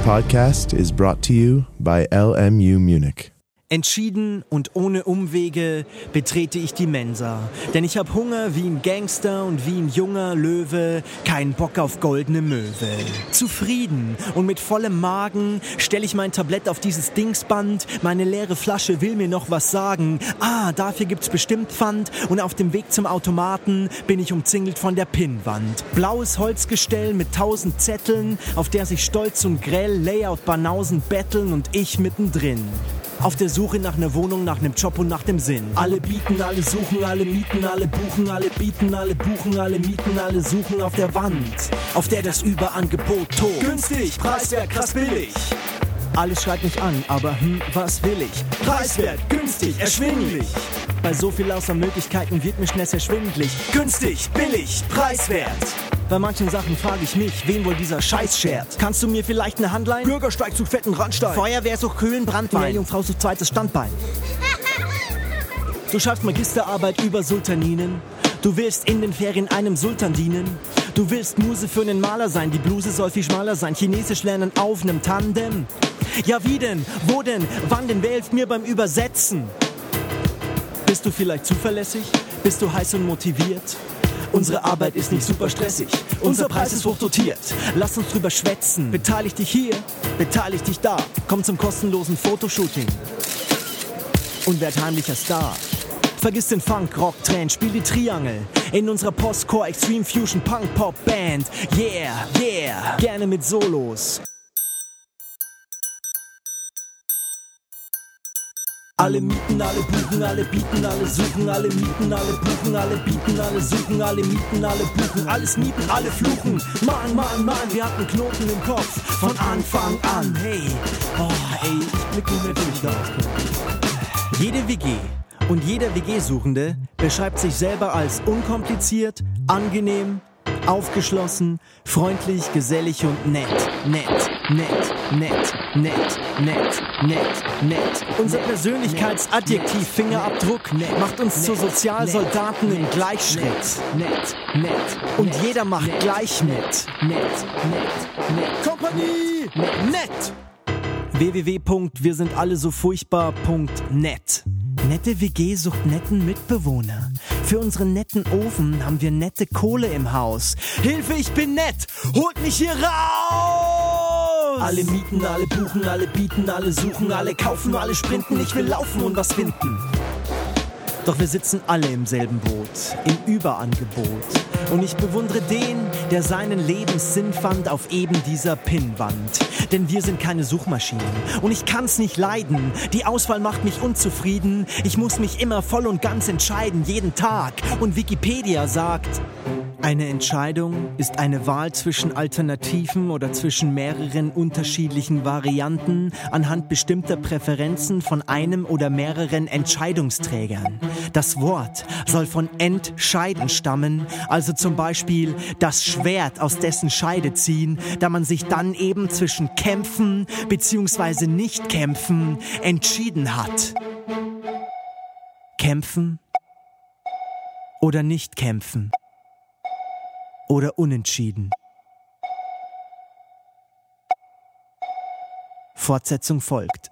podcast is brought to you by LMU Munich. Entschieden und ohne Umwege betrete ich die Mensa. Denn ich hab Hunger wie ein Gangster und wie ein junger Löwe, keinen Bock auf goldene Möwe. Zufrieden und mit vollem Magen stell ich mein Tablett auf dieses Dingsband. Meine leere Flasche will mir noch was sagen. Ah, dafür gibt's bestimmt Pfand. Und auf dem Weg zum Automaten bin ich umzingelt von der Pinnwand. Blaues Holzgestell mit tausend Zetteln, auf der sich stolz und grell Layout-Banausen betteln und ich mittendrin. Auf der Suche nach einer Wohnung, nach einem Job und nach dem Sinn. Alle bieten, alle suchen, alle mieten, alle buchen, alle bieten, alle buchen, alle mieten, alle suchen auf der Wand, auf der das Überangebot tobt. Günstig, preiswert, krass billig. Alles schreit mich an, aber hm, was will ich? Preiswert, günstig, erschwinglich. Bei so viel außer Möglichkeiten wird mir schnell sehr. Günstig, billig, preiswert. Bei manchen Sachen frage ich mich, wen wohl dieser Scheiß schert. Kannst du mir vielleicht eine Handlein? Bürgersteig zu fetten Randstein. Feuerwehr sucht Kühlen, Brandwein. Meerjungfrau sucht zweites Standbein. Du schaffst Magisterarbeit über Sultaninen. Du willst in den Ferien einem Sultan dienen. Du willst Muse für einen Maler sein. Die Bluse soll viel schmaler sein. Chinesisch lernen auf nem Tandem. Ja, wie denn? Wo denn? Wann denn? Wer hilft mir beim Übersetzen? Bist du vielleicht zuverlässig? Bist du heiß und motiviert? Unsere Arbeit ist nicht super stressig. Unser Preis ist hochdotiert. Lass uns drüber schwätzen. Beteilig dich hier, beteilig dich da. Komm zum kostenlosen Fotoshooting. Und werd heimlicher Star. Vergiss den Funk, Rock, Trend, spiel die Triangel. In unserer Postcore Extreme Fusion Punk Pop Band. Yeah, yeah. Gerne mit Solos. Alle mieten, alle buchen, alle bieten, alle suchen, alle mieten, alle buchen, alle bieten, alle suchen, alle mieten, alle buchen, alles mieten, alle fluchen. Mann, Mann, Mann, wir hatten Knoten im Kopf von Anfang an. Hey, oh, ey, ich blick nicht mehr durch da. Jede WG und jeder WG-Suchende beschreibt sich selber als unkompliziert, angenehm, aufgeschlossen, freundlich, gesellig und nett, nett, nett, nett, nett, nett, nett, nett. Unser Persönlichkeitsadjektiv Fingerabdruck macht uns zu Sozialsoldaten im Gleichschritt. Nett, nett. Und jeder macht gleich mit. Nett, nett, nett. Kompanie! Nett! www.wirsindallesofurchtbar.net Nette WG sucht netten Mitbewohner. Für unseren netten Ofen haben wir nette Kohle im Haus. Hilfe, ich bin nett! Holt mich hier raus! Alle mieten, alle buchen, alle bieten, alle suchen, alle kaufen, alle sprinten. Ich will laufen und was finden. Doch wir sitzen alle im selben Boot, im Überangebot. Und ich bewundere den, der seinen Lebenssinn fand auf eben dieser Pinnwand. Denn wir sind keine Suchmaschinen. Und ich kann's nicht leiden. Die Auswahl macht mich unzufrieden. Ich muss mich immer voll und ganz entscheiden, jeden Tag. Und Wikipedia sagt, eine Entscheidung ist eine Wahl zwischen Alternativen oder zwischen mehreren unterschiedlichen Varianten anhand bestimmter Präferenzen von einem oder mehreren Entscheidungsträgern. Das Wort soll von entscheiden stammen, also zum Beispiel das Schwert aus dessen Scheide ziehen, da man sich dann eben zwischen kämpfen bzw. nicht kämpfen entschieden hat. Kämpfen oder nicht kämpfen oder unentschieden. Fortsetzung folgt.